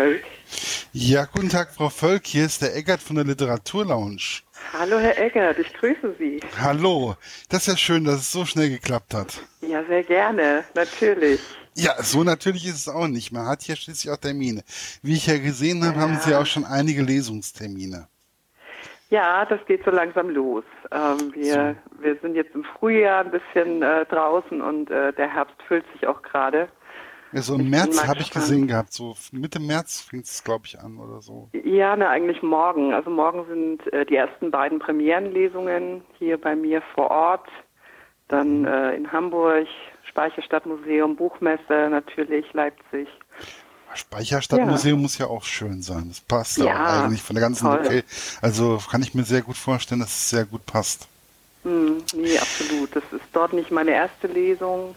Völk. Ja, guten Tag, Frau Völk. Hier ist der Eggert von der Literaturlounge. Hallo, Herr Eggert, ich grüße Sie. Hallo. Das ist ja schön, dass es so schnell geklappt hat. Ja, sehr gerne, natürlich. Ja, so natürlich ist es auch nicht. Man hat hier schließlich auch Termine. Wie ich ja gesehen habe, ja. haben Sie auch schon einige Lesungstermine. Ja, das geht so langsam los. Ähm, wir, so. wir sind jetzt im Frühjahr ein bisschen äh, draußen und äh, der Herbst füllt sich auch gerade. Ja, so im März habe ich gesehen gehabt, so Mitte März fängt es, glaube ich, an oder so. Ja, ne, eigentlich morgen. Also morgen sind äh, die ersten beiden Premierenlesungen hier bei mir vor Ort. Dann mhm. äh, in Hamburg, Speicherstadtmuseum, Buchmesse natürlich, Leipzig. Speicherstadtmuseum ja. muss ja auch schön sein. Das passt ja, auch eigentlich von der ganzen Okay. Also kann ich mir sehr gut vorstellen, dass es sehr gut passt. Hm, nee, absolut. Das ist dort nicht meine erste Lesung.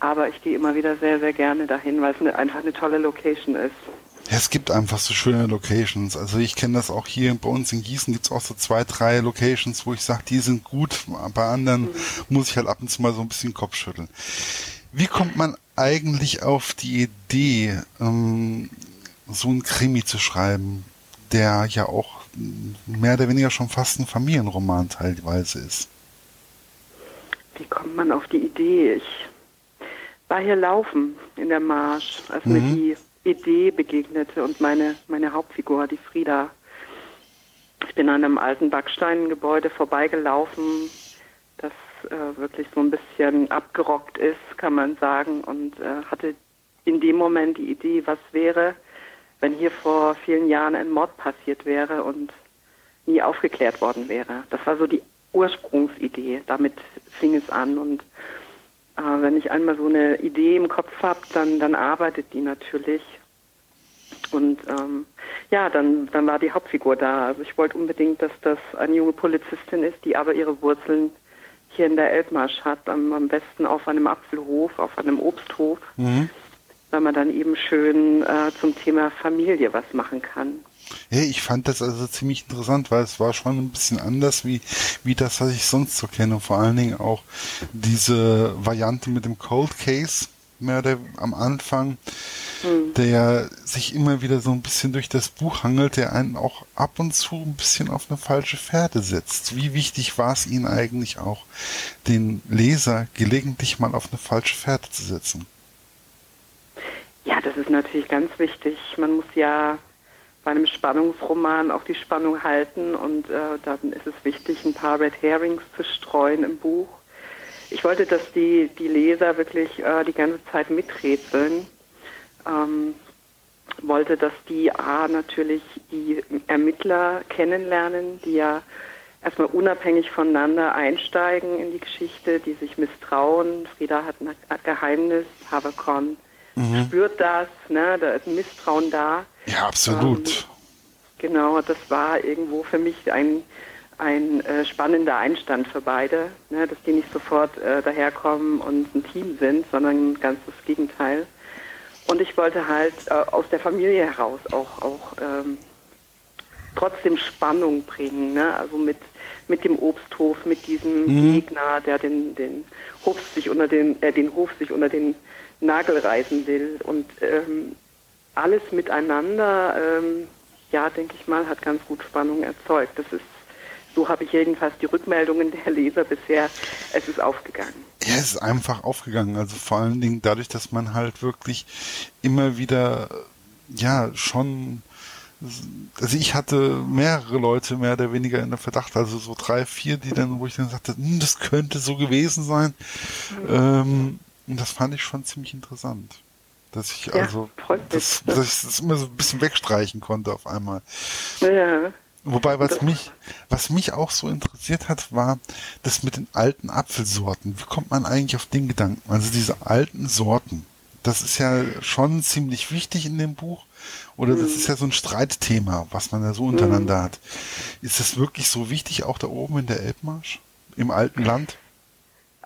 Aber ich gehe immer wieder sehr, sehr gerne dahin, weil es eine, einfach eine tolle Location ist. Ja, es gibt einfach so schöne Locations. Also ich kenne das auch hier bei uns in Gießen gibt es auch so zwei, drei Locations, wo ich sage, die sind gut. Bei anderen mhm. muss ich halt ab und zu mal so ein bisschen Kopf schütteln. Wie kommt man eigentlich auf die Idee, ähm, so ein Krimi zu schreiben, der ja auch mehr oder weniger schon fast ein Familienroman teilweise ist? Wie kommt man auf die Idee? Ich war hier laufen in der Marsch, als mhm. mir die Idee begegnete und meine, meine Hauptfigur, die Frieda. Ich bin an einem alten Backsteingebäude vorbeigelaufen, das äh, wirklich so ein bisschen abgerockt ist, kann man sagen, und äh, hatte in dem Moment die Idee, was wäre, wenn hier vor vielen Jahren ein Mord passiert wäre und nie aufgeklärt worden wäre. Das war so die Ursprungsidee. Damit fing es an und äh, wenn ich einmal so eine Idee im Kopf habe, dann, dann arbeitet die natürlich. Und ähm, ja, dann, dann war die Hauptfigur da. Also ich wollte unbedingt, dass das eine junge Polizistin ist, die aber ihre Wurzeln hier in der Elbmarsch hat, am, am besten auf einem Apfelhof, auf einem Obsthof, mhm. weil man dann eben schön äh, zum Thema Familie was machen kann. Hey, ich fand das also ziemlich interessant, weil es war schon ein bisschen anders wie, wie das, was ich sonst so kenne. Vor allen Dingen auch diese Variante mit dem Cold Case, mehr der am Anfang, mhm. der sich immer wieder so ein bisschen durch das Buch hangelt, der einen auch ab und zu ein bisschen auf eine falsche Pferde setzt. Wie wichtig war es Ihnen eigentlich auch, den Leser gelegentlich mal auf eine falsche Pferde zu setzen? Ja, das ist natürlich ganz wichtig. Man muss ja bei einem Spannungsroman auch die Spannung halten und äh, dann ist es wichtig, ein paar Red Herrings zu streuen im Buch. Ich wollte, dass die, die Leser wirklich äh, die ganze Zeit miträtseln. Ähm, wollte, dass die A natürlich die Ermittler kennenlernen, die ja erstmal unabhängig voneinander einsteigen in die Geschichte, die sich misstrauen. Frieda hat ein Geheimnis, Haverkorn mhm. spürt das, ne, da ist ein Misstrauen da. Ja, absolut. Ähm, genau, das war irgendwo für mich ein, ein äh, spannender Einstand für beide, ne, dass die nicht sofort äh, daherkommen und ein Team sind, sondern ganz das Gegenteil. Und ich wollte halt äh, aus der Familie heraus auch, auch ähm, trotzdem Spannung bringen, ne? also mit, mit dem Obsthof, mit diesem mhm. Gegner, der den, den Hof sich unter den, äh, den Hof sich unter den Nagel reißen will. Und ähm, alles miteinander, ähm, ja, denke ich mal, hat ganz gut Spannung erzeugt. Das ist, so habe ich jedenfalls die Rückmeldungen der Leser bisher, es ist aufgegangen. Ja, es ist einfach aufgegangen. Also vor allen Dingen dadurch, dass man halt wirklich immer wieder, ja, schon also ich hatte mehrere Leute mehr oder weniger in der Verdacht, also so drei, vier, die dann, wo ich dann sagte, hm, das könnte so gewesen sein. Mhm. Ähm, und das fand ich schon ziemlich interessant. Dass ich ja, also, das, dass ich das immer so ein bisschen wegstreichen konnte auf einmal. Ja. Wobei, was mich, was mich auch so interessiert hat, war das mit den alten Apfelsorten. Wie kommt man eigentlich auf den Gedanken? Also diese alten Sorten. Das ist ja schon ziemlich wichtig in dem Buch. Oder das mhm. ist ja so ein Streitthema, was man da so untereinander mhm. hat. Ist das wirklich so wichtig, auch da oben in der Elbmarsch? Im alten Land?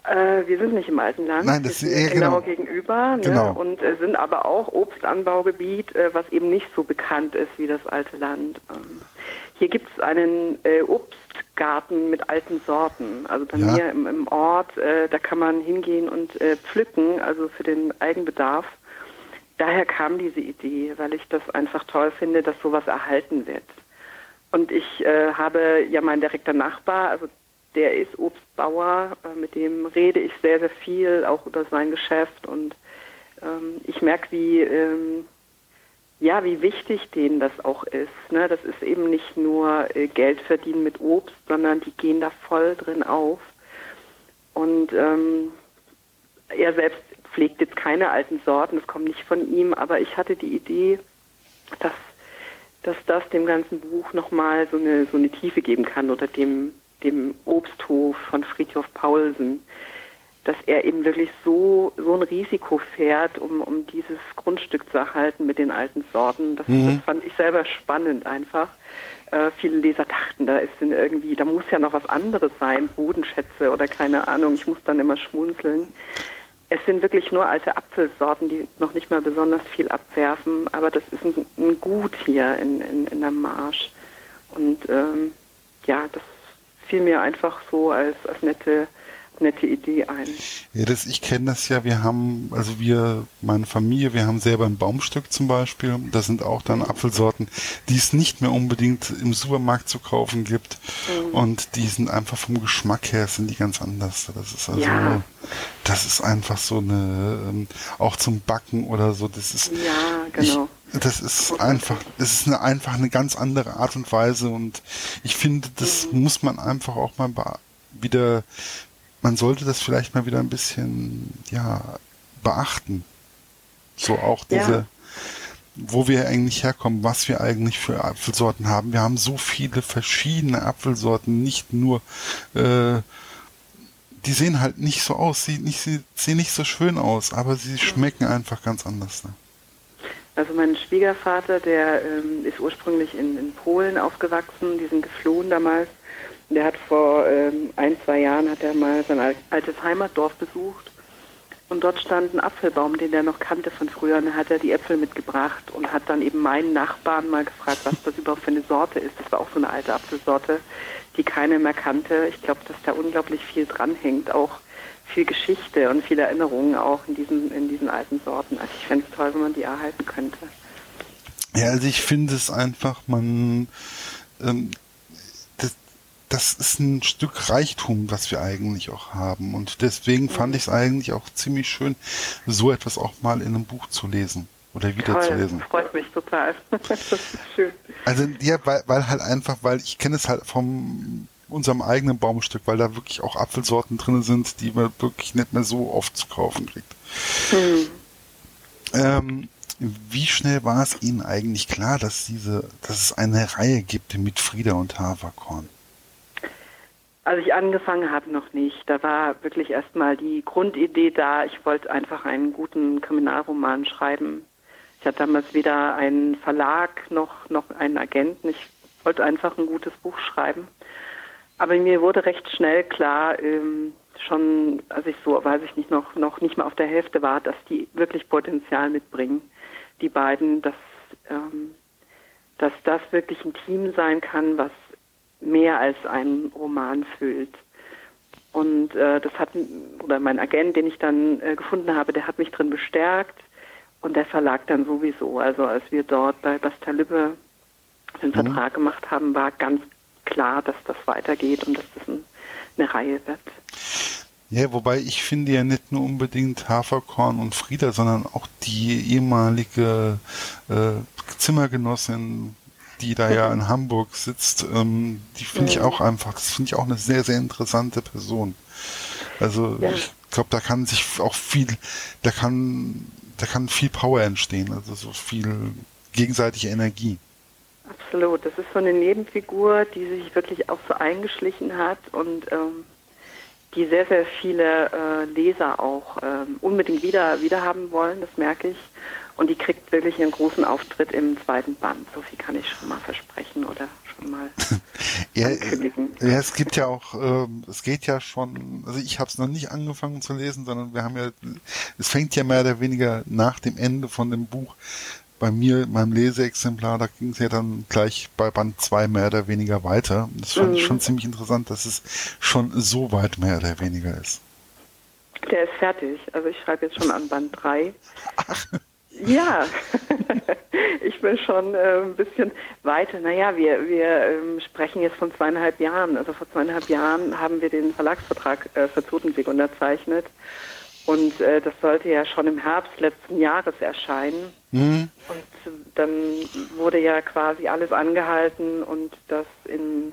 Äh, wir sind nicht im alten Land. Nein, das ist eher genau, genau gegenüber. Ne? Genau. Und äh, sind aber auch Obstanbaugebiet, äh, was eben nicht so bekannt ist wie das alte Land. Ähm, hier gibt es einen äh, Obstgarten mit alten Sorten. Also bei ja. mir im, im Ort, äh, da kann man hingehen und äh, pflücken, also für den Eigenbedarf. daher kam diese Idee, weil ich das einfach toll finde, dass sowas erhalten wird. Und ich äh, habe ja meinen direkter Nachbar, also der ist Obstbauer, äh, mit dem rede ich sehr, sehr viel, auch über sein Geschäft. Und ähm, ich merke, wie, ähm, ja, wie wichtig denen das auch ist. Ne? Das ist eben nicht nur äh, Geld verdienen mit Obst, sondern die gehen da voll drin auf. Und ähm, er selbst pflegt jetzt keine alten Sorten, das kommt nicht von ihm, aber ich hatte die Idee, dass, dass das dem ganzen Buch nochmal so eine, so eine Tiefe geben kann oder dem, dem Obsthof von Friedhof Paulsen, dass er eben wirklich so, so ein Risiko fährt, um, um dieses Grundstück zu erhalten mit den alten Sorten. Das, mhm. das fand ich selber spannend einfach. Äh, viele Leser dachten, da ist irgendwie, da muss ja noch was anderes sein, Bodenschätze oder keine Ahnung. Ich muss dann immer schmunzeln. Es sind wirklich nur alte Apfelsorten, die noch nicht mal besonders viel abwerfen, aber das ist ein, ein Gut hier in, in, in der Marsch. Und ähm, ja, das fiel mir einfach so als, als nette nette Idee ein. Ja, das, ich kenne das ja. Wir haben, also wir, meine Familie, wir haben selber ein Baumstück zum Beispiel. Da sind auch dann Apfelsorten, die es nicht mehr unbedingt im Supermarkt zu kaufen gibt. Mhm. Und die sind einfach vom Geschmack her sind die ganz anders. Das ist also, ja. das ist einfach so eine, ähm, auch zum Backen oder so. Das ist. Ja, genau. Das ist einfach, das ist eine, einfach eine ganz andere Art und Weise und ich finde, das muss man einfach auch mal wieder man sollte das vielleicht mal wieder ein bisschen, ja, beachten. So auch diese, ja. wo wir eigentlich herkommen, was wir eigentlich für Apfelsorten haben. Wir haben so viele verschiedene Apfelsorten, nicht nur, äh, die sehen halt nicht so aus, sie, nicht, sie sehen nicht so schön aus, aber sie schmecken einfach ganz anders. Ne? Also mein Schwiegervater, der ähm, ist ursprünglich in, in Polen aufgewachsen, die sind geflohen damals der hat vor ähm, ein, zwei Jahren hat er mal sein altes Heimatdorf besucht und dort stand ein Apfelbaum, den er noch kannte von früher und dann hat er die Äpfel mitgebracht und hat dann eben meinen Nachbarn mal gefragt, was das überhaupt für eine Sorte ist. Das war auch so eine alte Apfelsorte, die keiner mehr kannte. Ich glaube, dass da unglaublich viel dranhängt, auch viel Geschichte und viel Erinnerungen auch in diesen, in diesen alten Sorten. Also ich fände es toll, wenn man die erhalten könnte. Ja, also ich finde es einfach, man ähm, das ist ein Stück Reichtum, was wir eigentlich auch haben. Und deswegen fand ich es eigentlich auch ziemlich schön, so etwas auch mal in einem Buch zu lesen oder wieder Toll, zu lesen. Freut mich total. das ist schön. Also ja, weil, weil halt einfach, weil ich kenne es halt vom unserem eigenen Baumstück, weil da wirklich auch Apfelsorten drin sind, die man wirklich nicht mehr so oft zu kaufen kriegt. Hm. Ähm, wie schnell war es Ihnen eigentlich klar, dass diese, dass es eine Reihe gibt mit Frieda und Haverkorn? Als ich angefangen habe, noch nicht. Da war wirklich erstmal die Grundidee da. Ich wollte einfach einen guten Kriminalroman schreiben. Ich hatte damals weder einen Verlag noch, noch einen Agenten. Ich wollte einfach ein gutes Buch schreiben. Aber mir wurde recht schnell klar, ähm, schon, als ich so, weiß ich nicht, noch, noch nicht mal auf der Hälfte war, dass die wirklich Potenzial mitbringen. Die beiden, dass, ähm, dass das wirklich ein Team sein kann, was mehr als ein Roman füllt. Und äh, das hat, oder mein Agent, den ich dann äh, gefunden habe, der hat mich drin bestärkt und der Verlag dann sowieso. Also als wir dort bei Basta Lippe den mhm. Vertrag gemacht haben, war ganz klar, dass das weitergeht und dass das ein, eine Reihe wird. Ja, wobei ich finde ja nicht nur unbedingt Haferkorn und Frieda, sondern auch die ehemalige äh, Zimmergenossin die da ja in Hamburg sitzt, ähm, die finde ich auch einfach, das finde ich auch eine sehr, sehr interessante Person. Also ja. ich glaube, da kann sich auch viel, da kann, da kann viel Power entstehen, also so viel gegenseitige Energie. Absolut, das ist so eine Nebenfigur, die sich wirklich auch so eingeschlichen hat und ähm, die sehr, sehr viele äh, Leser auch ähm, unbedingt wieder, wieder haben wollen, das merke ich. Und die kriegt wirklich einen großen Auftritt im zweiten Band. So viel kann ich schon mal versprechen oder schon mal ja, ankündigen. Ja, es gibt ja auch, äh, es geht ja schon, also ich habe es noch nicht angefangen zu lesen, sondern wir haben ja, es fängt ja mehr oder weniger nach dem Ende von dem Buch bei mir, in meinem Leseexemplar, da ging es ja dann gleich bei Band 2 mehr oder weniger weiter. Das fand mhm. ich schon ziemlich interessant, dass es schon so weit mehr oder weniger ist. Der ist fertig. Also ich schreibe jetzt schon an Band 3. Ach. Ja, ich bin schon äh, ein bisschen weiter. Naja, wir, wir ähm, sprechen jetzt von zweieinhalb Jahren. Also vor zweieinhalb Jahren haben wir den Verlagsvertrag äh, für Totenweg unterzeichnet. Und äh, das sollte ja schon im Herbst letzten Jahres erscheinen. Mhm. Und dann wurde ja quasi alles angehalten und das in,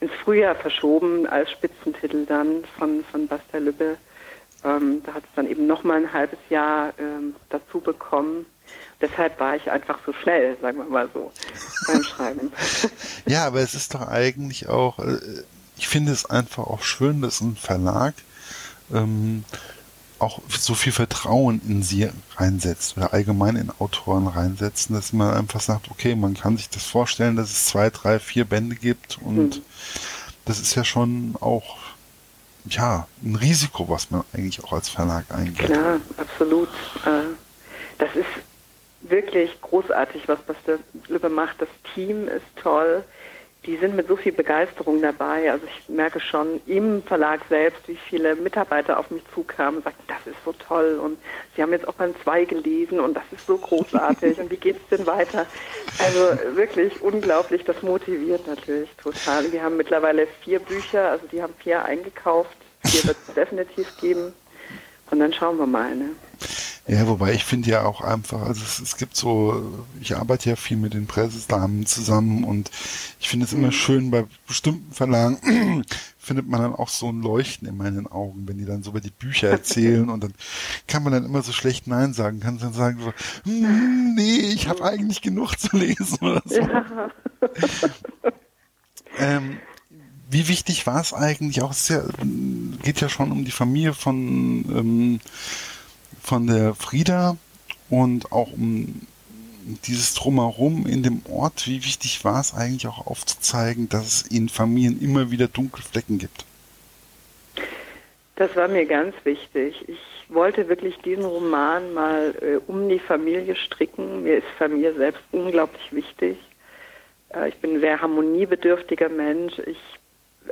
ins Frühjahr verschoben als Spitzentitel dann von, von Basta Lübbe. Ähm, da hat es dann eben noch mal ein halbes Jahr ähm, dazu bekommen. Deshalb war ich einfach so schnell, sagen wir mal so, beim Schreiben. Ja, aber es ist doch eigentlich auch, äh, ich finde es einfach auch schön, dass ein Verlag ähm, auch so viel Vertrauen in sie reinsetzt oder allgemein in Autoren reinsetzen, dass man einfach sagt, okay, man kann sich das vorstellen, dass es zwei, drei, vier Bände gibt und mhm. das ist ja schon auch ja, ein Risiko, was man eigentlich auch als Verlag eingeht. Klar, absolut. Äh, das ist wirklich großartig, was Basta Lübbe macht. Das Team ist toll. Die sind mit so viel Begeisterung dabei. Also ich merke schon im Verlag selbst, wie viele Mitarbeiter auf mich zukamen und sagten, das ist so toll und sie haben jetzt auch Band 2 gelesen und das ist so großartig und wie geht es denn weiter? Also wirklich unglaublich, das motiviert natürlich total. Wir haben mittlerweile vier Bücher, also die haben vier eingekauft. Vier wird es definitiv geben und dann schauen wir mal. Ne? Ja, wobei ich finde ja auch einfach, also es, es, gibt so, ich arbeite ja viel mit den Pressedamen zusammen und ich finde es immer mhm. schön, bei bestimmten Verlagen findet man dann auch so ein Leuchten in meinen Augen, wenn die dann so über die Bücher erzählen und dann kann man dann immer so schlecht Nein sagen, kann dann sagen so, hm, nee, ich habe eigentlich genug zu lesen oder so. Ja. ähm, wie wichtig war es eigentlich auch, es ja, geht ja schon um die Familie von ähm, von der Frieda und auch um dieses Drumherum in dem Ort, wie wichtig war es eigentlich auch aufzuzeigen, dass es in Familien immer wieder Dunkelflecken gibt? Das war mir ganz wichtig. Ich wollte wirklich diesen Roman mal äh, um die Familie stricken. Mir ist Familie selbst unglaublich wichtig. Äh, ich bin ein sehr harmoniebedürftiger Mensch. Ich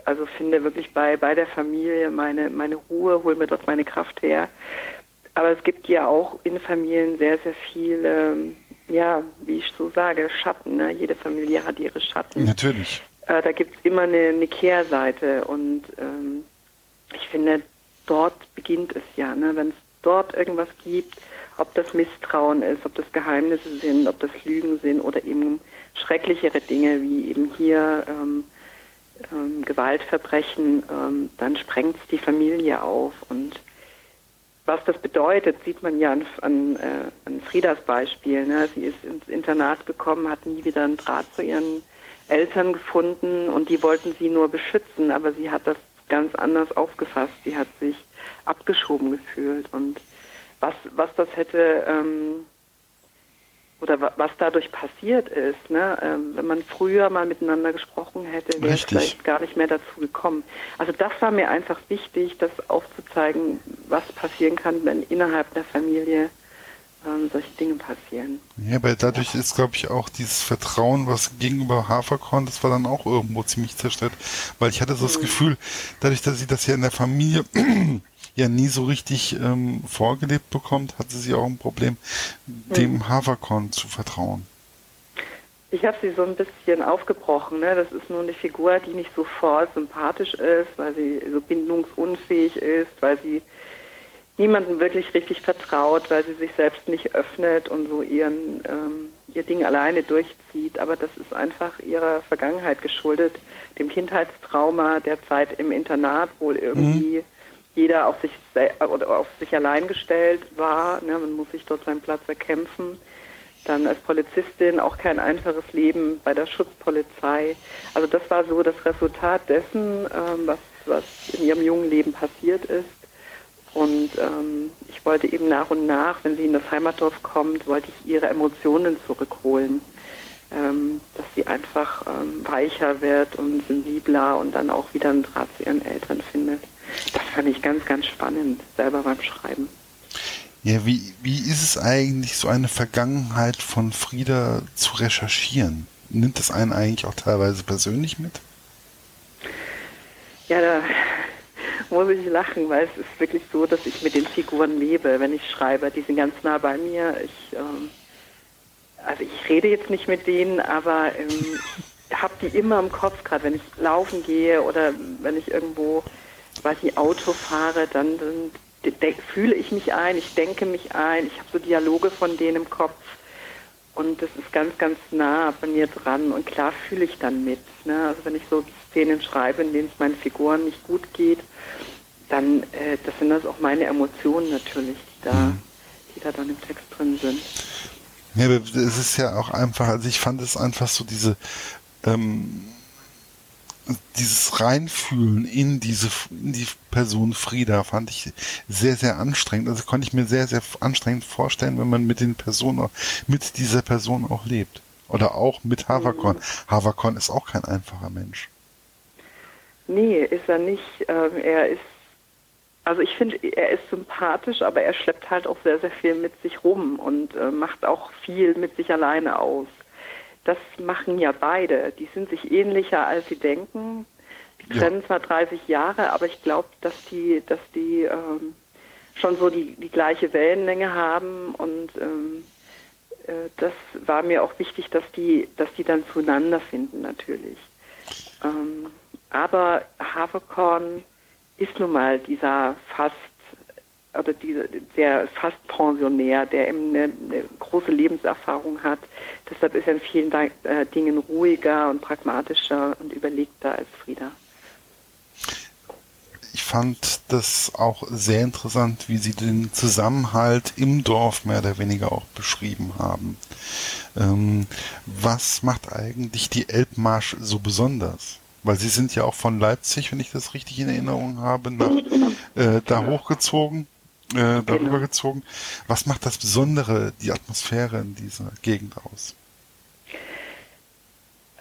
also finde wirklich bei, bei der Familie meine, meine Ruhe, hole mir dort meine Kraft her. Aber es gibt ja auch in Familien sehr, sehr viele, ja, wie ich so sage, Schatten. Ne? Jede Familie hat ihre Schatten. Natürlich. Äh, da gibt es immer eine, eine, Kehrseite und ähm, ich finde, dort beginnt es ja. Ne? Wenn es dort irgendwas gibt, ob das Misstrauen ist, ob das Geheimnisse sind, ob das Lügen sind oder eben schrecklichere Dinge wie eben hier ähm, ähm, Gewaltverbrechen, ähm, dann sprengt es die Familie auf und was das bedeutet, sieht man ja an, an, äh, an Friedas Beispiel. Ne? Sie ist ins Internat gekommen, hat nie wieder einen Draht zu ihren Eltern gefunden und die wollten sie nur beschützen, aber sie hat das ganz anders aufgefasst. Sie hat sich abgeschoben gefühlt und was, was das hätte ähm, oder was dadurch passiert ist. Ne? Ähm, wenn man früher mal miteinander gesprochen hätte, wäre es vielleicht gar nicht mehr dazu gekommen. Also das war mir einfach wichtig, das aufzuzeigen, was passieren kann, wenn innerhalb der Familie ähm, solche Dinge passieren. Ja, weil dadurch ist, glaube ich, auch dieses Vertrauen, was gegenüber Haferkorn, das war dann auch irgendwo ziemlich zerstört, weil ich hatte so das mhm. Gefühl, dadurch, dass sie das ja in der Familie ja nie so richtig ähm, vorgelebt bekommt, hatte sie auch ein Problem, dem hm. Haferkorn zu vertrauen. Ich habe sie so ein bisschen aufgebrochen. Ne? Das ist nur eine Figur, die nicht sofort sympathisch ist, weil sie so bindungsunfähig ist, weil sie niemandem wirklich richtig vertraut, weil sie sich selbst nicht öffnet und so ihren, ähm, ihr Ding alleine durchzieht. Aber das ist einfach ihrer Vergangenheit geschuldet, dem Kindheitstrauma der Zeit im Internat wohl irgendwie. Mhm jeder auf sich oder auf sich allein gestellt war. Ne? Man muss sich dort seinen Platz erkämpfen. Dann als Polizistin auch kein einfaches Leben bei der Schutzpolizei. Also das war so das Resultat dessen, ähm, was, was in ihrem jungen Leben passiert ist. Und ähm, ich wollte eben nach und nach, wenn sie in das Heimatdorf kommt, wollte ich ihre Emotionen zurückholen. Ähm, dass sie einfach ähm, weicher wird und sensibler und dann auch wieder einen Draht zu ihren Eltern findet. Fand ich ganz, ganz spannend, selber beim Schreiben. Ja, wie, wie ist es eigentlich, so eine Vergangenheit von Frieda zu recherchieren? Nimmt das einen eigentlich auch teilweise persönlich mit? Ja, da muss ich lachen, weil es ist wirklich so, dass ich mit den Figuren lebe, wenn ich schreibe. Die sind ganz nah bei mir. Ich, ähm, also ich rede jetzt nicht mit denen, aber ähm, ich habe die immer im Kopf, gerade wenn ich laufen gehe oder wenn ich irgendwo, weiß nicht, Auto fahre, dann, dann fühle ich mich ein, ich denke mich ein, ich habe so Dialoge von denen im Kopf und das ist ganz, ganz nah bei mir dran und klar fühle ich dann mit. Ne? Also wenn ich so Szenen schreibe, in denen es meinen Figuren nicht gut geht, dann äh, das sind das auch meine Emotionen natürlich, die da, mhm. die da dann im Text drin sind. Ja, es ist ja auch einfach, also ich fand es einfach so diese ähm, dieses Reinfühlen in diese in die Person Frieda fand ich sehr sehr anstrengend. Also konnte ich mir sehr sehr anstrengend vorstellen, wenn man mit den Personen mit dieser Person auch lebt oder auch mit Havakon. Mhm. Havakon ist auch kein einfacher Mensch. Nee, ist er nicht. Ähm, er ist also ich finde, er ist sympathisch, aber er schleppt halt auch sehr, sehr viel mit sich rum und äh, macht auch viel mit sich alleine aus das machen ja beide. Die sind sich ähnlicher, als sie denken. Die ja. trennen zwar 30 Jahre, aber ich glaube, dass die, dass die ähm, schon so die, die gleiche Wellenlänge haben und ähm, äh, das war mir auch wichtig, dass die, dass die dann zueinander finden natürlich. Ähm, aber Haferkorn ist nun mal dieser fast oder diese, der fast Pensionär, der eben eine, eine, große Lebenserfahrung hat. Deshalb ist er in vielen äh, Dingen ruhiger und pragmatischer und überlegter als Frieda. Ich fand das auch sehr interessant, wie Sie den Zusammenhalt im Dorf mehr oder weniger auch beschrieben haben. Ähm, was macht eigentlich die Elbmarsch so besonders? Weil Sie sind ja auch von Leipzig, wenn ich das richtig in Erinnerung habe, nach, äh, da hochgezogen äh, darüber genau. gezogen. Was macht das Besondere, die Atmosphäre in dieser Gegend aus?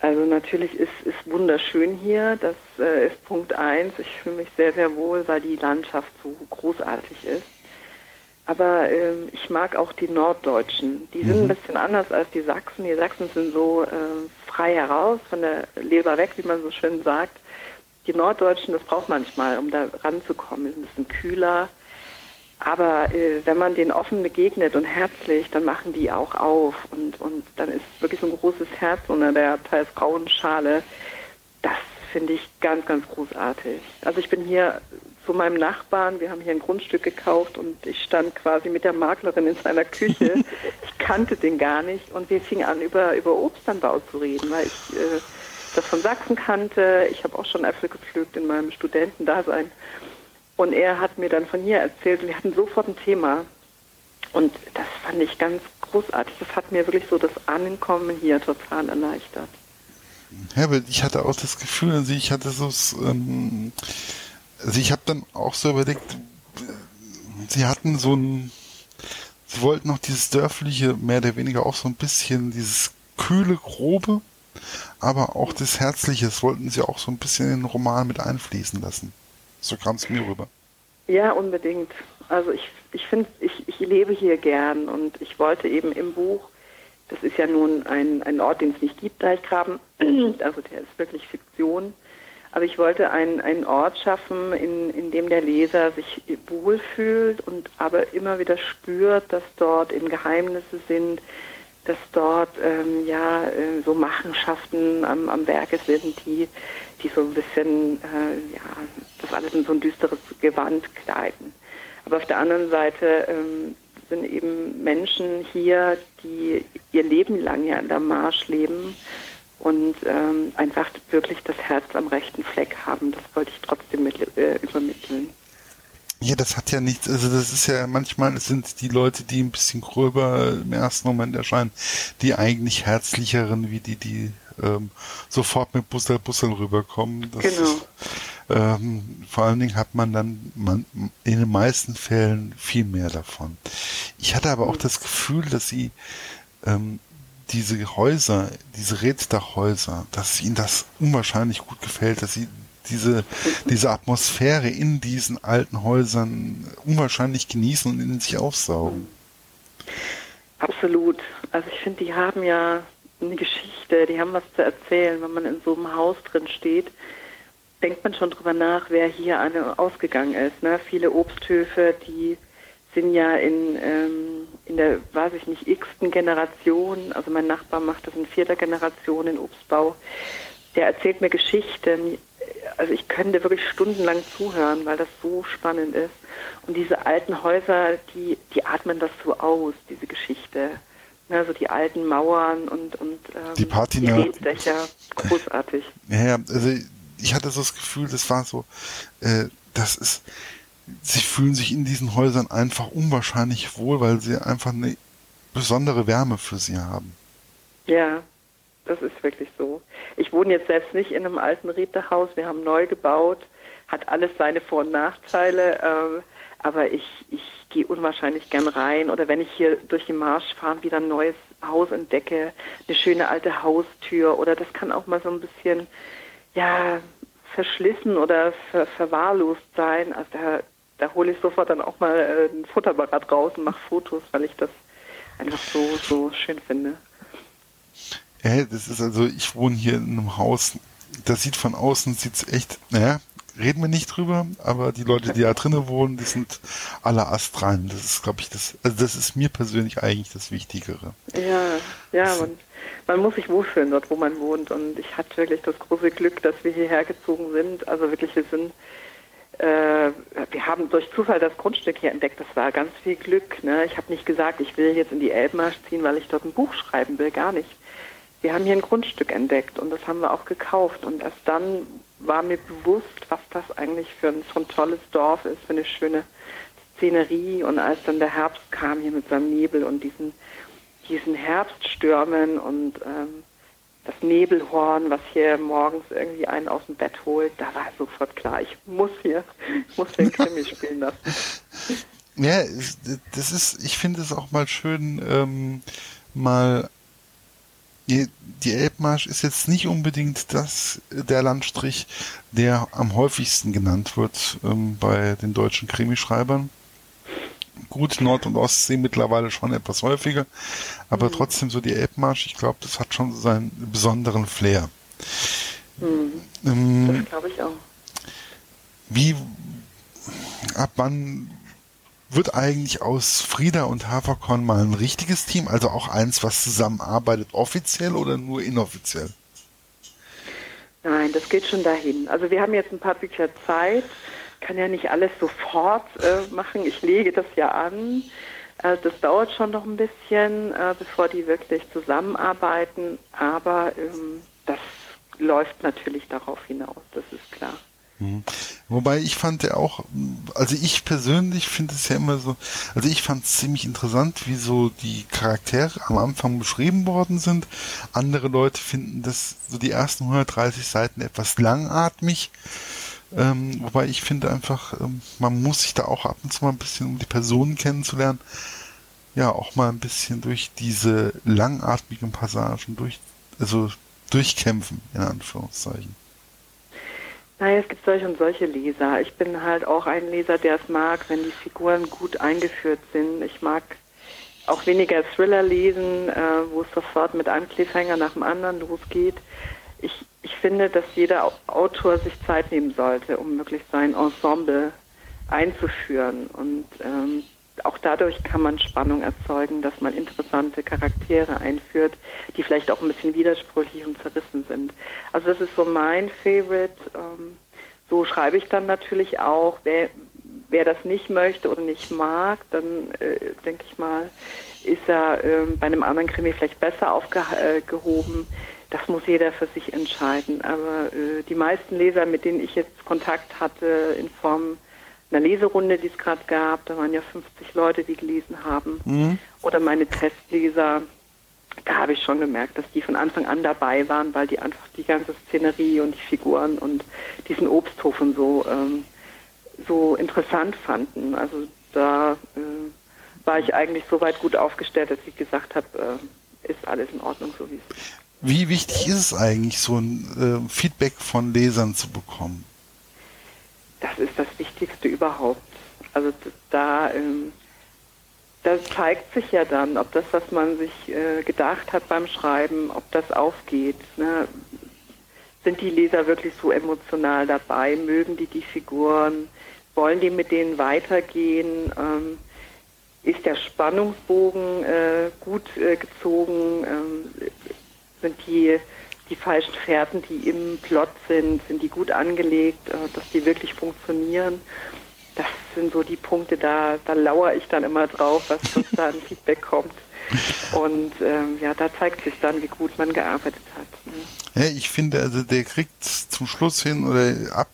Also natürlich ist es wunderschön hier. Das äh, ist Punkt eins. Ich fühle mich sehr, sehr wohl, weil die Landschaft so großartig ist. Aber äh, ich mag auch die Norddeutschen. Die sind mhm. ein bisschen anders als die Sachsen. Die Sachsen sind so äh, frei heraus, von der Leber weg, wie man so schön sagt. Die Norddeutschen, das braucht manchmal, um da ranzukommen. Ist ein bisschen kühler, aber äh, wenn man denen offen begegnet und herzlich, dann machen die auch auf und, und dann ist wirklich so ein großes Herz unter der teils grauen Schale. Das finde ich ganz, ganz großartig. Also ich bin hier zu meinem Nachbarn, wir haben hier ein Grundstück gekauft und ich stand quasi mit der Maklerin in seiner Küche. ich kannte den gar nicht und wir fingen an, über, über Obstanbau zu reden, weil ich äh, das von Sachsen kannte. Ich habe auch schon Äpfel gepflückt in meinem Studentendasein. Und er hat mir dann von hier erzählt und wir hatten sofort ein Thema. Und das fand ich ganz großartig. Das hat mir wirklich so das Ankommen hier total erleichtert. Herbert, ich hatte auch das Gefühl, also ich hatte so, ähm, also ich habe dann auch so überlegt, sie hatten so ein, sie wollten noch dieses dörfliche, mehr oder weniger auch so ein bisschen dieses kühle, grobe, aber auch das Herzliche, das wollten sie auch so ein bisschen in den Roman mit einfließen lassen. So kam es mir rüber. Ja, unbedingt. Also ich, ich finde, ich, ich lebe hier gern und ich wollte eben im Buch, das ist ja nun ein, ein Ort, den es nicht gibt, Deichgraben, also der ist wirklich Fiktion, aber ich wollte einen, einen Ort schaffen, in, in dem der Leser sich wohlfühlt und aber immer wieder spürt, dass dort eben Geheimnisse sind, dass dort ähm, ja äh, so Machenschaften am, am Werke sind, die, die so ein bisschen äh, ja, das alles in so ein düsteres Gewand kleiden. Aber auf der anderen Seite ähm, sind eben Menschen hier, die ihr Leben lang ja in der Marsch leben und ähm, einfach wirklich das Herz am rechten Fleck haben. Das wollte ich trotzdem mit, äh, übermitteln. Ja, das hat ja nichts, also das ist ja manchmal es sind die Leute, die ein bisschen gröber im ersten Moment erscheinen, die eigentlich herzlicheren, wie die, die ähm, sofort mit Bussel Bussel rüberkommen. Das genau. Ist, ähm, vor allen Dingen hat man dann man, in den meisten Fällen viel mehr davon. Ich hatte aber auch mhm. das Gefühl, dass sie ähm, diese Häuser, diese Rätsdachhäuser, dass ihnen das unwahrscheinlich gut gefällt, dass sie diese, diese Atmosphäre in diesen alten Häusern unwahrscheinlich genießen und in sich aufsaugen. Absolut. Also ich finde, die haben ja eine Geschichte, die haben was zu erzählen, wenn man in so einem Haus drin steht. denkt man schon drüber nach, wer hier eine ausgegangen ist. Ne? Viele Obsthöfe, die sind ja in, ähm, in der, weiß ich nicht, x-ten Generation, also mein Nachbar macht das in vierter Generation in Obstbau, der erzählt mir Geschichten, also ich könnte wirklich stundenlang zuhören, weil das so spannend ist. Und diese alten Häuser, die, die atmen das so aus, diese Geschichte. Ne, so die alten Mauern und, und ähm, die, Patina, die Reddächer, großartig. Ja, also ich hatte so das Gefühl, das war so, äh, das ist, sie fühlen sich in diesen Häusern einfach unwahrscheinlich wohl, weil sie einfach eine besondere Wärme für sie haben. Ja, das ist wirklich so. Ich wohne jetzt selbst nicht in einem alten Rätehaus, wir haben neu gebaut, hat alles seine Vor- und Nachteile, äh, aber ich, ich gehe unwahrscheinlich gern rein oder wenn ich hier durch den Marsch fahre, wieder ein neues Haus entdecke, eine schöne alte Haustür oder das kann auch mal so ein bisschen, ja, verschlissen oder ver verwahrlost sein. Also da, da hole ich sofort dann auch mal äh, ein Futterapparat raus und mache Fotos, weil ich das einfach so, so schön finde. Ja, das ist also, ich wohne hier in einem Haus, das sieht von außen, sieht's echt, naja, reden wir nicht drüber, aber die Leute, die da drinnen wohnen, die sind alle astrein. Das ist, glaube ich, das, also das ist mir persönlich eigentlich das Wichtigere. Ja, ja, man, man muss sich wohlfühlen dort, wo man wohnt. Und ich hatte wirklich das große Glück, dass wir hierher gezogen sind. Also wirklich, wir sind, äh, wir haben durch Zufall das Grundstück hier entdeckt. Das war ganz viel Glück. Ne? Ich habe nicht gesagt, ich will jetzt in die Elbmarsch ziehen, weil ich dort ein Buch schreiben will, gar nicht. Wir haben hier ein Grundstück entdeckt und das haben wir auch gekauft. Und erst dann war mir bewusst, was das eigentlich für ein, so ein tolles Dorf ist, für eine schöne Szenerie. Und als dann der Herbst kam hier mit seinem Nebel und diesen, diesen Herbststürmen und ähm, das Nebelhorn, was hier morgens irgendwie einen aus dem Bett holt, da war sofort klar, ich muss hier, ich muss den Krimi spielen lassen. Ja, das ist, ich finde es auch mal schön, ähm, mal die, die Elbmarsch ist jetzt nicht unbedingt das der Landstrich, der am häufigsten genannt wird ähm, bei den deutschen Krimischreibern. Gut, Nord- und Ostsee mittlerweile schon etwas häufiger, aber mhm. trotzdem so die Elbmarsch, ich glaube, das hat schon seinen besonderen Flair. Mhm. Ähm, das glaube ich auch. Wie, ab wann wird eigentlich aus Frieda und Haferkorn mal ein richtiges Team, also auch eins, was zusammenarbeitet, offiziell oder nur inoffiziell? Nein, das geht schon dahin. Also wir haben jetzt ein paar Bücher Zeit, kann ja nicht alles sofort äh, machen. Ich lege das ja an. Äh, das dauert schon noch ein bisschen, äh, bevor die wirklich zusammenarbeiten, aber ähm, das läuft natürlich darauf hinaus, das ist klar. Mhm. Wobei ich fand ja auch, also ich persönlich finde es ja immer so, also ich fand es ziemlich interessant, wie so die Charaktere am Anfang beschrieben worden sind. Andere Leute finden das so die ersten 130 Seiten etwas langatmig. Ähm, wobei ich finde einfach, ähm, man muss sich da auch ab und zu mal ein bisschen, um die Personen kennenzulernen, ja, auch mal ein bisschen durch diese langatmigen Passagen durch, also durchkämpfen, in Anführungszeichen. Naja, es gibt solche und solche Leser. Ich bin halt auch ein Leser, der es mag, wenn die Figuren gut eingeführt sind. Ich mag auch weniger Thriller lesen, äh, wo es sofort mit einem Cliffhanger nach dem anderen losgeht. Ich, ich finde, dass jeder Autor sich Zeit nehmen sollte, um wirklich sein Ensemble einzuführen. Und ähm, auch dadurch kann man Spannung erzeugen, dass man interessante Charaktere einführt, die vielleicht auch ein bisschen widersprüchlich und zerrissen sind. Also das ist so mein Favorite. Ähm, so schreibe ich dann natürlich auch. Wer, wer das nicht möchte oder nicht mag, dann äh, denke ich mal, ist er äh, bei einem anderen Krimi vielleicht besser aufgehoben. Das muss jeder für sich entscheiden. Aber äh, die meisten Leser, mit denen ich jetzt Kontakt hatte in Form einer Leserunde, die es gerade gab, da waren ja 50 Leute, die gelesen haben. Mhm. Oder meine Testleser, da habe ich schon gemerkt, dass die von Anfang an dabei waren, weil die einfach die ganze Szenerie und die Figuren und diesen Obsthof und so, ähm, so interessant fanden. Also da äh, war ich eigentlich so weit gut aufgestellt, dass ich gesagt habe, äh, ist alles in Ordnung, so wie es ist. Wie wichtig ist es eigentlich, so ein äh, Feedback von Lesern zu bekommen? das ist das Wichtigste überhaupt. Also da, ähm, das zeigt sich ja dann, ob das, was man sich äh, gedacht hat beim Schreiben, ob das aufgeht. Ne? sind die Leser wirklich so emotional dabei? Mögen die die Figuren? Wollen die mit denen weitergehen? Ähm, ist der Spannungsbogen äh, gut äh, gezogen? Ähm, sind die, die falschen Fährten, die im Plot sind, sind die gut angelegt, äh, dass die wirklich funktionieren? Das sind so die Punkte, da, da lauere ich dann immer drauf, was, da an Feedback kommt. Und ähm, ja, da zeigt sich dann, wie gut man gearbeitet hat. Ja, ich finde, also der kriegt zum Schluss hin oder ab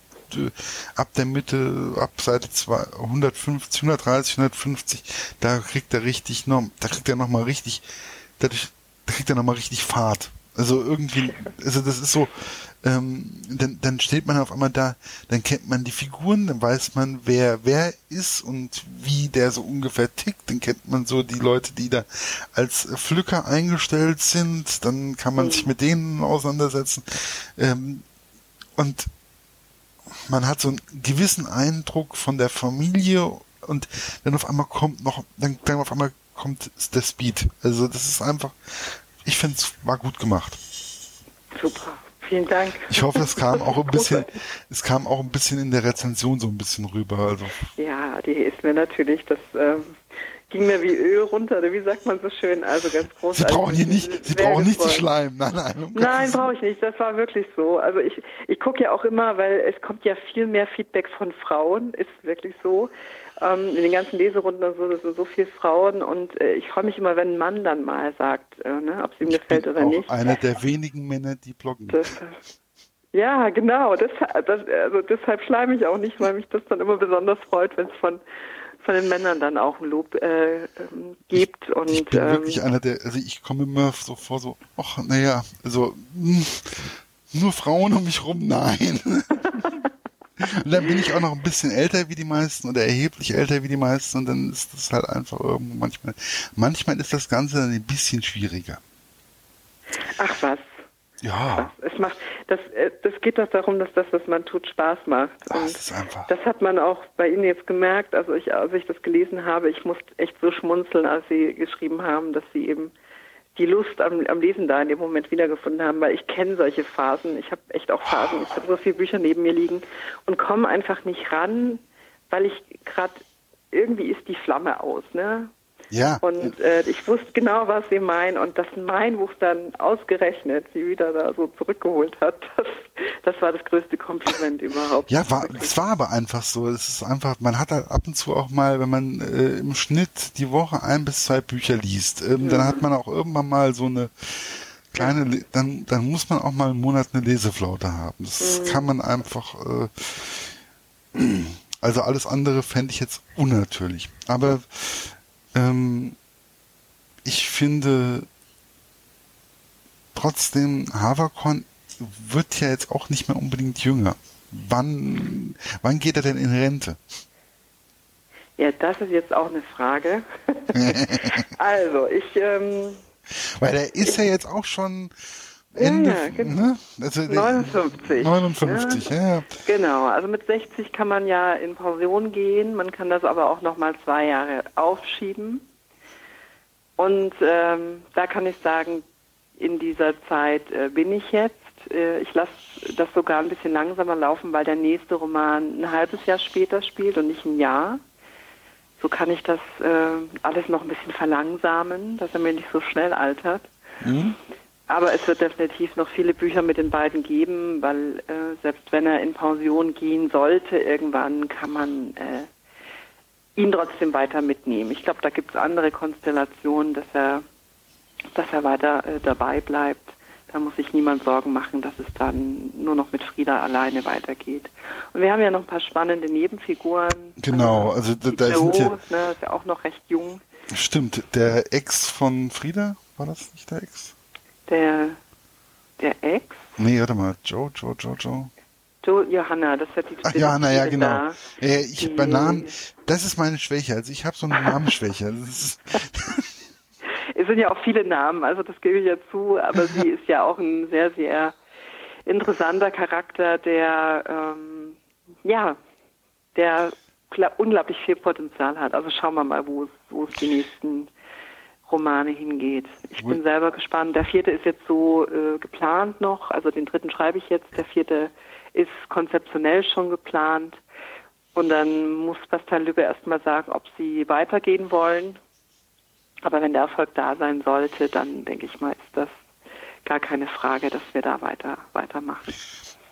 ab der Mitte, ab Seite 150, 130, 150, da kriegt er richtig noch, da kriegt er noch mal richtig, dadurch, da kriegt er noch mal richtig Fahrt. Also irgendwie, also das ist so, ähm, dann, dann steht man auf einmal da, dann kennt man die Figuren, dann weiß man, wer wer ist und wie der so ungefähr tickt, dann kennt man so die Leute, die da als Pflücker eingestellt sind, dann kann man mhm. sich mit denen auseinandersetzen ähm, und man hat so einen gewissen Eindruck von der Familie und dann auf einmal kommt noch, dann, dann auf einmal kommt der Speed. Also das ist einfach, ich finde es war gut gemacht. Super. Vielen Dank. Ich hoffe, es kam auch ein bisschen, es kam auch ein bisschen in der Rezension so ein bisschen rüber. Also. Ja, die ist mir natürlich, das ähm, ging mir wie Öl runter, oder wie sagt man so schön, also ganz großartig. Sie brauchen hier nicht, Sie brauchen nicht zu schleimen, nein, nein. Um nein, brauche ich nicht, das war wirklich so. Also ich, ich gucke ja auch immer, weil es kommt ja viel mehr Feedback von Frauen, ist wirklich so ähm, in den ganzen Leserunden und so, das sind so viele Frauen und äh, ich freue mich immer, wenn ein Mann dann mal sagt, äh, ne, ob es ihm gefällt oder nicht. Einer der wenigen Männer, die bloggen. Das, ja, genau. Das, das, also deshalb schleime ich auch nicht, weil mich das dann immer besonders freut, wenn es von von den Männern dann auch ein Lob äh, ähm, gibt. Ich, und, ich bin ähm, wirklich einer der, also ich komme immer so vor, so, ach, naja, also mh, hm, nur Frauen um mich rum, nein. Und dann bin ich auch noch ein bisschen älter wie die meisten oder erheblich älter wie die meisten und dann ist das halt einfach irgendwo manchmal, manchmal ist das Ganze dann ein bisschen schwieriger. Ach was. Ja. Es macht, das, äh, das geht doch darum, dass das, was man tut, Spaß macht. Ach, und das, das hat man auch bei Ihnen jetzt gemerkt. Also ich, als ich das gelesen habe, ich musste echt so schmunzeln, als Sie geschrieben haben, dass Sie eben die Lust am, am Lesen da in dem Moment wiedergefunden haben, weil ich kenne solche Phasen. Ich habe echt auch Phasen. Ich habe so viele Bücher neben mir liegen und komme einfach nicht ran, weil ich gerade irgendwie ist die Flamme aus, ne? Ja. Und äh, ich wusste genau, was sie meinen und dass mein Buch dann ausgerechnet sie wieder da so zurückgeholt hat, das, das war das größte Kompliment überhaupt. Ja, war, es war aber einfach so. Es ist einfach, man hat halt ab und zu auch mal, wenn man äh, im Schnitt die Woche ein bis zwei Bücher liest, ähm, ja. dann hat man auch irgendwann mal so eine kleine, dann, dann muss man auch mal einen Monat eine Leseflaute haben. Das mhm. kann man einfach, äh, also alles andere fände ich jetzt unnatürlich. Aber ähm, ich finde trotzdem, Haverkorn wird ja jetzt auch nicht mehr unbedingt jünger. Wann, wann geht er denn in Rente? Ja, das ist jetzt auch eine Frage. also, ich. Ähm, Weil er ist ja jetzt auch schon Ende. Ja, genau. ne? also, 59. 59, ja. ja. Genau, also mit 60 kann man ja in Pension gehen, man kann das aber auch nochmal zwei Jahre aufschieben. Und ähm, da kann ich sagen, in dieser Zeit äh, bin ich jetzt. Äh, ich lasse das sogar ein bisschen langsamer laufen, weil der nächste Roman ein halbes Jahr später spielt und nicht ein Jahr. So kann ich das äh, alles noch ein bisschen verlangsamen, dass er mir nicht so schnell altert. Mhm. Aber es wird definitiv noch viele Bücher mit den beiden geben, weil äh, selbst wenn er in Pension gehen sollte, irgendwann kann man äh, ihn trotzdem weiter mitnehmen. Ich glaube, da gibt es andere Konstellationen, dass er, dass er weiter äh, dabei bleibt. Da muss sich niemand Sorgen machen, dass es dann nur noch mit Frieda alleine weitergeht. Und wir haben ja noch ein paar spannende Nebenfiguren. Genau, also, also da, da sind ja, ne, ist ja auch noch recht jung. Stimmt, der Ex von Frieda, war das nicht der Ex? Der, der Ex? Nee, warte mal. Joe, Joe, Joe, Joe. Joe, Johanna, das hat die Ach, Johanna, ja, genau. Da. Ja, ich bei Namen, das ist meine Schwäche. Also ich habe so eine Namensschwäche. es sind ja auch viele Namen, also das gebe ich ja zu, aber sie ist ja auch ein sehr, sehr interessanter Charakter, der ähm, ja, der unglaublich viel Potenzial hat. Also schauen wir mal, wo es die nächsten Romane hingeht. Ich bin selber gespannt. Der vierte ist jetzt so äh, geplant noch, also den dritten schreibe ich jetzt, der vierte ist konzeptionell schon geplant. Und dann muss Pascal Lübbe erstmal sagen, ob sie weitergehen wollen. Aber wenn der Erfolg da sein sollte, dann denke ich mal, ist das gar keine Frage, dass wir da weiter weitermachen.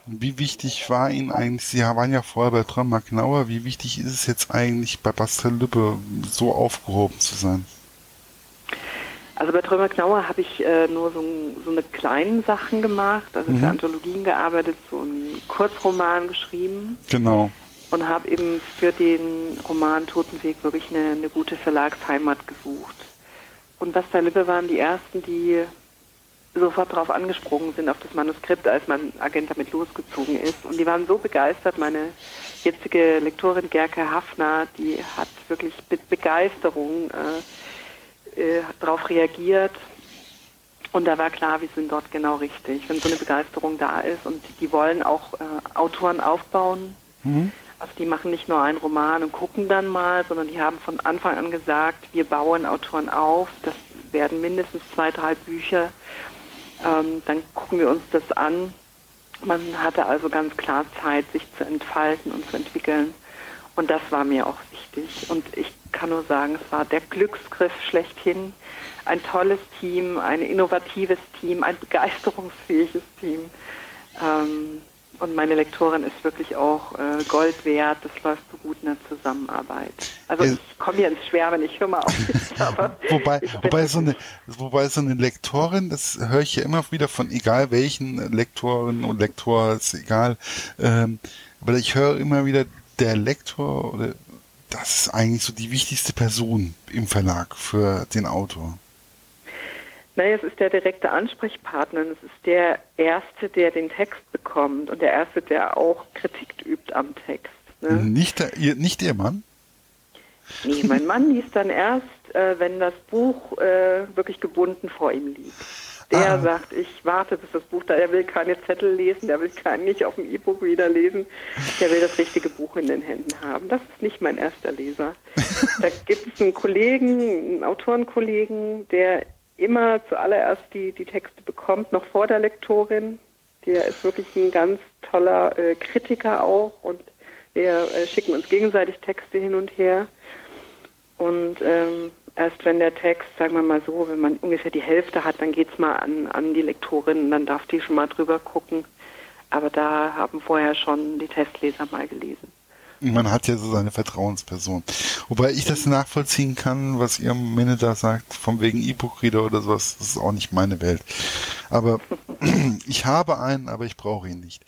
Wie wichtig war Ihnen eigentlich, Sie waren ja vorher bei Tram Magnauer, wie wichtig ist es jetzt eigentlich bei Pascal Lübbe so aufgehoben zu sein? Also bei Trömer Knauer habe ich äh, nur so, so eine kleinen Sachen gemacht, also mhm. für Anthologien gearbeitet, so einen Kurzroman geschrieben. Genau. Und habe eben für den Roman Totenweg wirklich eine, eine gute Verlagsheimat gesucht. Und was der Lippe waren die ersten, die sofort darauf angesprungen sind, auf das Manuskript, als mein Agent damit losgezogen ist. Und die waren so begeistert. Meine jetzige Lektorin Gerke Hafner, die hat wirklich mit Begeisterung äh, äh, darauf reagiert. Und da war klar, wir sind dort genau richtig. Wenn so eine Begeisterung da ist und die wollen auch äh, Autoren aufbauen. Mhm. Also die machen nicht nur einen Roman und gucken dann mal, sondern die haben von Anfang an gesagt, wir bauen Autoren auf. Das werden mindestens zwei, drei Bücher ähm, dann gucken wir uns das an. Man hatte also ganz klar Zeit, sich zu entfalten und zu entwickeln. Und das war mir auch wichtig. Und ich kann nur sagen, es war der Glücksgriff schlechthin. Ein tolles Team, ein innovatives Team, ein begeisterungsfähiges Team. Ähm, und meine Lektorin ist wirklich auch äh, Gold wert. Das läuft so gut in der Zusammenarbeit. Also ich komme hier ins Schwärmen, ich höre mal auf. aber wobei, wobei, so eine, wobei so eine Lektorin, das höre ich ja immer wieder von egal welchen Lektoren und Lektor, ist egal. Ähm, aber ich höre immer wieder, der Lektor oder das ist eigentlich so die wichtigste Person im Verlag für den Autor. Naja, es ist der direkte Ansprechpartner. Es ist der Erste, der den Text bekommt und der Erste, der auch Kritik übt am Text. Ne? Nicht, der, ihr, nicht Ihr Mann? Nee, mein Mann liest dann erst, äh, wenn das Buch äh, wirklich gebunden vor ihm liegt. Der ah. sagt, ich warte, bis das Buch da, er will keine Zettel lesen, der will kein, nicht auf dem E-Book wieder lesen, der will das richtige Buch in den Händen haben. Das ist nicht mein erster Leser. da gibt es einen Kollegen, einen Autorenkollegen, der immer zuallererst die, die Texte bekommt, noch vor der Lektorin. Der ist wirklich ein ganz toller äh, Kritiker auch und wir äh, schicken uns gegenseitig Texte hin und her. Und ähm, erst wenn der Text, sagen wir mal so, wenn man ungefähr die Hälfte hat, dann geht's mal an, an die Lektorin, dann darf die schon mal drüber gucken. Aber da haben vorher schon die Testleser mal gelesen man hat ja so seine Vertrauensperson. Wobei ich das nachvollziehen kann, was ihr Minne da sagt, von wegen E-Book-Reader oder sowas, das ist auch nicht meine Welt. Aber ich habe einen, aber ich brauche ihn nicht.